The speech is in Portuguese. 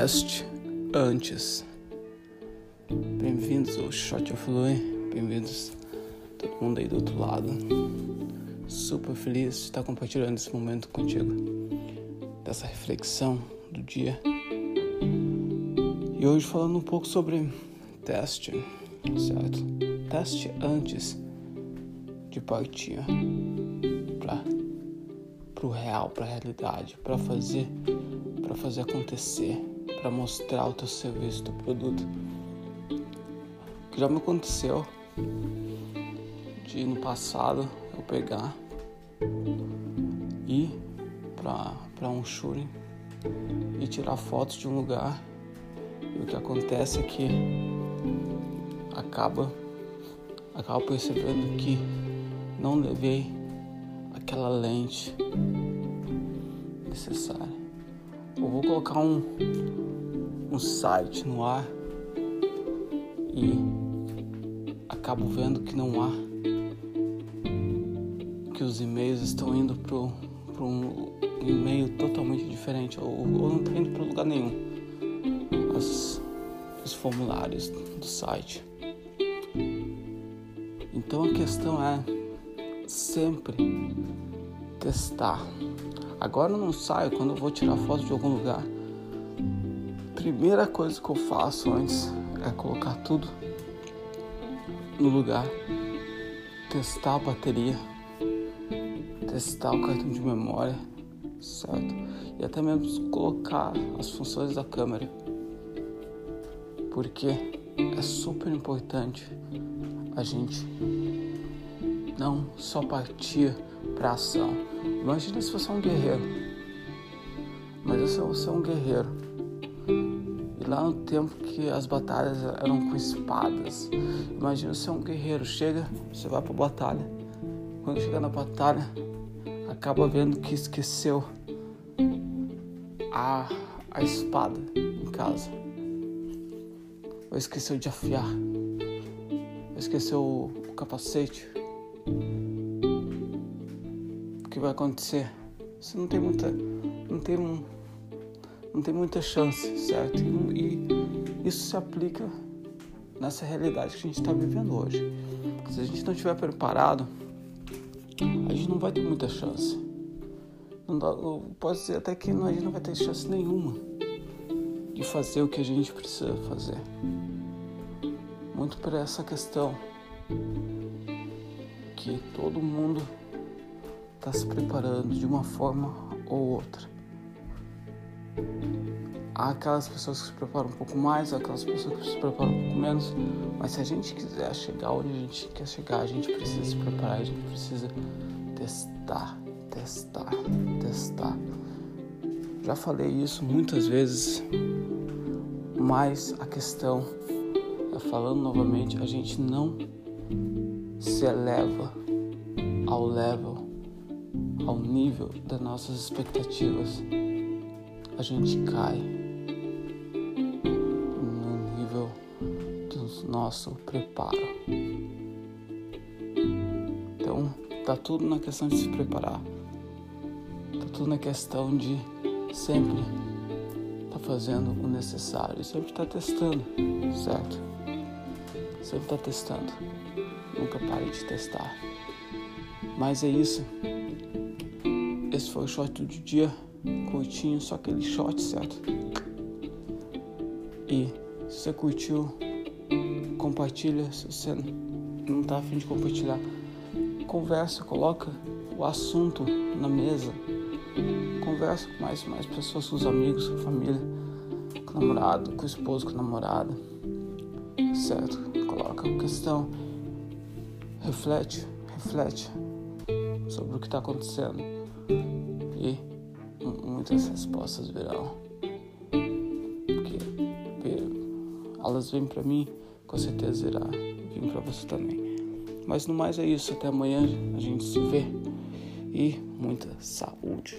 teste antes. Bem-vindos ao Shot of Lui, bem-vindos todo mundo aí do outro lado. Super feliz de estar compartilhando esse momento contigo, dessa reflexão do dia. E hoje falando um pouco sobre teste, certo? Teste antes de partir para o real, para a realidade, para fazer, para fazer acontecer, para mostrar o teu serviço, o teu produto. Que já me aconteceu de no passado eu pegar e para um shooting e tirar fotos de um lugar e o que acontece é que acaba acaba percebendo que não levei aquela lente necessária. Eu vou colocar um, um site no ar e acabo vendo que não há, que os e-mails estão indo para um e-mail totalmente diferente ou, ou não está indo para lugar nenhum. As, os formulários do site. Então a questão é sempre testar. Agora eu não saio quando eu vou tirar foto de algum lugar. Primeira coisa que eu faço antes é colocar tudo no lugar, testar a bateria, testar o cartão de memória, certo? E até mesmo colocar as funções da câmera. Porque é super importante a gente não só partir para ação. Imagina se você é um guerreiro. Mas você é um guerreiro. E lá no tempo que as batalhas eram com espadas. Imagina se é um guerreiro. Chega, você vai para a batalha. Quando chega na batalha, acaba vendo que esqueceu a, a espada em casa. Ou esqueceu de afiar. Ou esqueceu o capacete o que vai acontecer? Você não tem muita, não tem, não tem muita chance, certo? E, isso se aplica nessa realidade que a gente está vivendo hoje. Se a gente não estiver preparado, a gente não vai ter muita chance. Dá, pode dizer até que a gente não vai ter chance nenhuma de fazer o que a gente precisa fazer. Muito por essa questão que todo mundo está se preparando de uma forma ou outra. Há aquelas pessoas que se preparam um pouco mais, há aquelas pessoas que se preparam um pouco menos, mas se a gente quiser chegar onde a gente quer chegar, a gente precisa se preparar, a gente precisa testar, testar, testar. Já falei isso muitas vezes, mas a questão falando novamente, a gente não se eleva ao level, ao nível das nossas expectativas, a gente cai no nível do nosso preparo. Então, tá tudo na questão de se preparar. Tá tudo na questão de sempre tá fazendo o necessário, sempre tá testando, certo? Sempre tá testando. Nunca pare de testar. Mas é isso. Esse foi o shot do dia. Curtinho, só aquele shot, certo? E se você curtiu, compartilha. Se você não tá afim de compartilhar, conversa, coloca o assunto na mesa. Conversa com mais, mais pessoas, com os amigos, com a família, com o namorado, com o esposo, com a namorada. Certo? Coloca a questão reflete, reflete sobre o que está acontecendo e muitas respostas virão. Porque elas vêm para mim, com certeza irá vir para você também. Mas no mais é isso, até amanhã a gente se vê e muita saúde.